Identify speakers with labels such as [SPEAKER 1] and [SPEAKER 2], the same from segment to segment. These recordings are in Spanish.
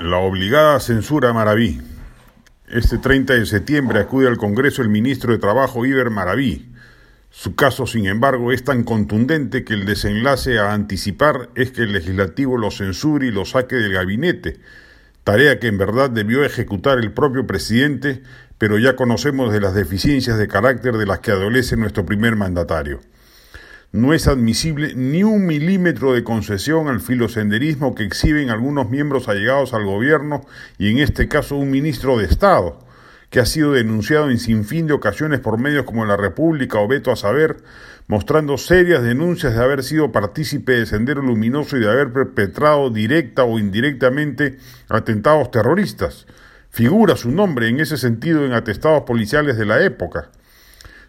[SPEAKER 1] La obligada censura Maraví. Este 30 de septiembre acude al Congreso el ministro de Trabajo Iber Maraví. Su caso, sin embargo, es tan contundente que el desenlace a anticipar es que el legislativo lo censure y lo saque del gabinete, tarea que en verdad debió ejecutar el propio presidente, pero ya conocemos de las deficiencias de carácter de las que adolece nuestro primer mandatario. No es admisible ni un milímetro de concesión al filosenderismo que exhiben algunos miembros allegados al gobierno y en este caso un ministro de Estado, que ha sido denunciado en sinfín de ocasiones por medios como La República o Beto a Saber, mostrando serias denuncias de haber sido partícipe de Sendero Luminoso y de haber perpetrado directa o indirectamente atentados terroristas. Figura su nombre en ese sentido en atestados policiales de la época.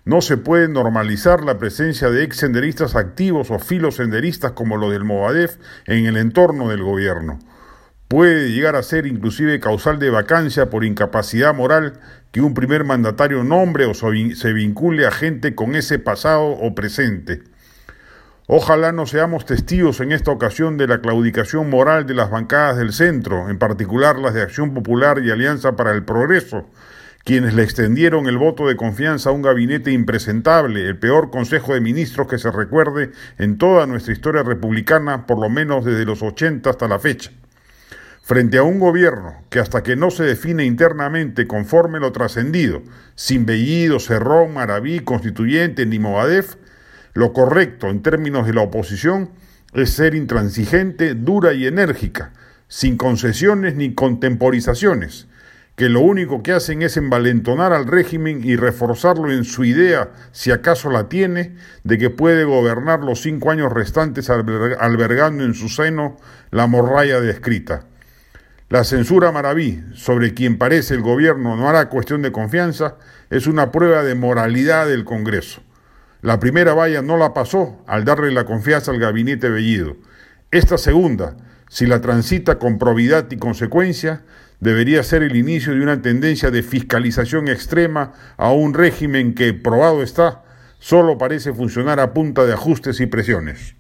[SPEAKER 1] No se puede normalizar la presencia de ex senderistas activos o filosenderistas como lo del Movadef en el entorno del gobierno. Puede llegar a ser inclusive causal de vacancia por incapacidad moral que un primer mandatario nombre o se vincule a gente con ese pasado o presente. Ojalá no seamos testigos en esta ocasión de la claudicación moral de las bancadas del centro, en particular las de Acción Popular y Alianza para el Progreso, quienes le extendieron el voto de confianza a un gabinete impresentable, el peor Consejo de Ministros que se recuerde en toda nuestra historia republicana, por lo menos desde los 80 hasta la fecha. Frente a un gobierno que hasta que no se define internamente conforme lo trascendido, sin Bellido, Cerrón, Maraví, Constituyente ni Movadef, lo correcto en términos de la oposición es ser intransigente, dura y enérgica, sin concesiones ni contemporizaciones, que lo único que hacen es envalentonar al régimen y reforzarlo en su idea, si acaso la tiene, de que puede gobernar los cinco años restantes albergando en su seno la morralla descrita. La censura Maraví, sobre quien parece el gobierno no hará cuestión de confianza, es una prueba de moralidad del Congreso. La primera valla no la pasó al darle la confianza al gabinete Bellido. Esta segunda, si la transita con probidad y consecuencia, debería ser el inicio de una tendencia de fiscalización extrema a un régimen que, probado está, solo parece funcionar a punta de ajustes y presiones.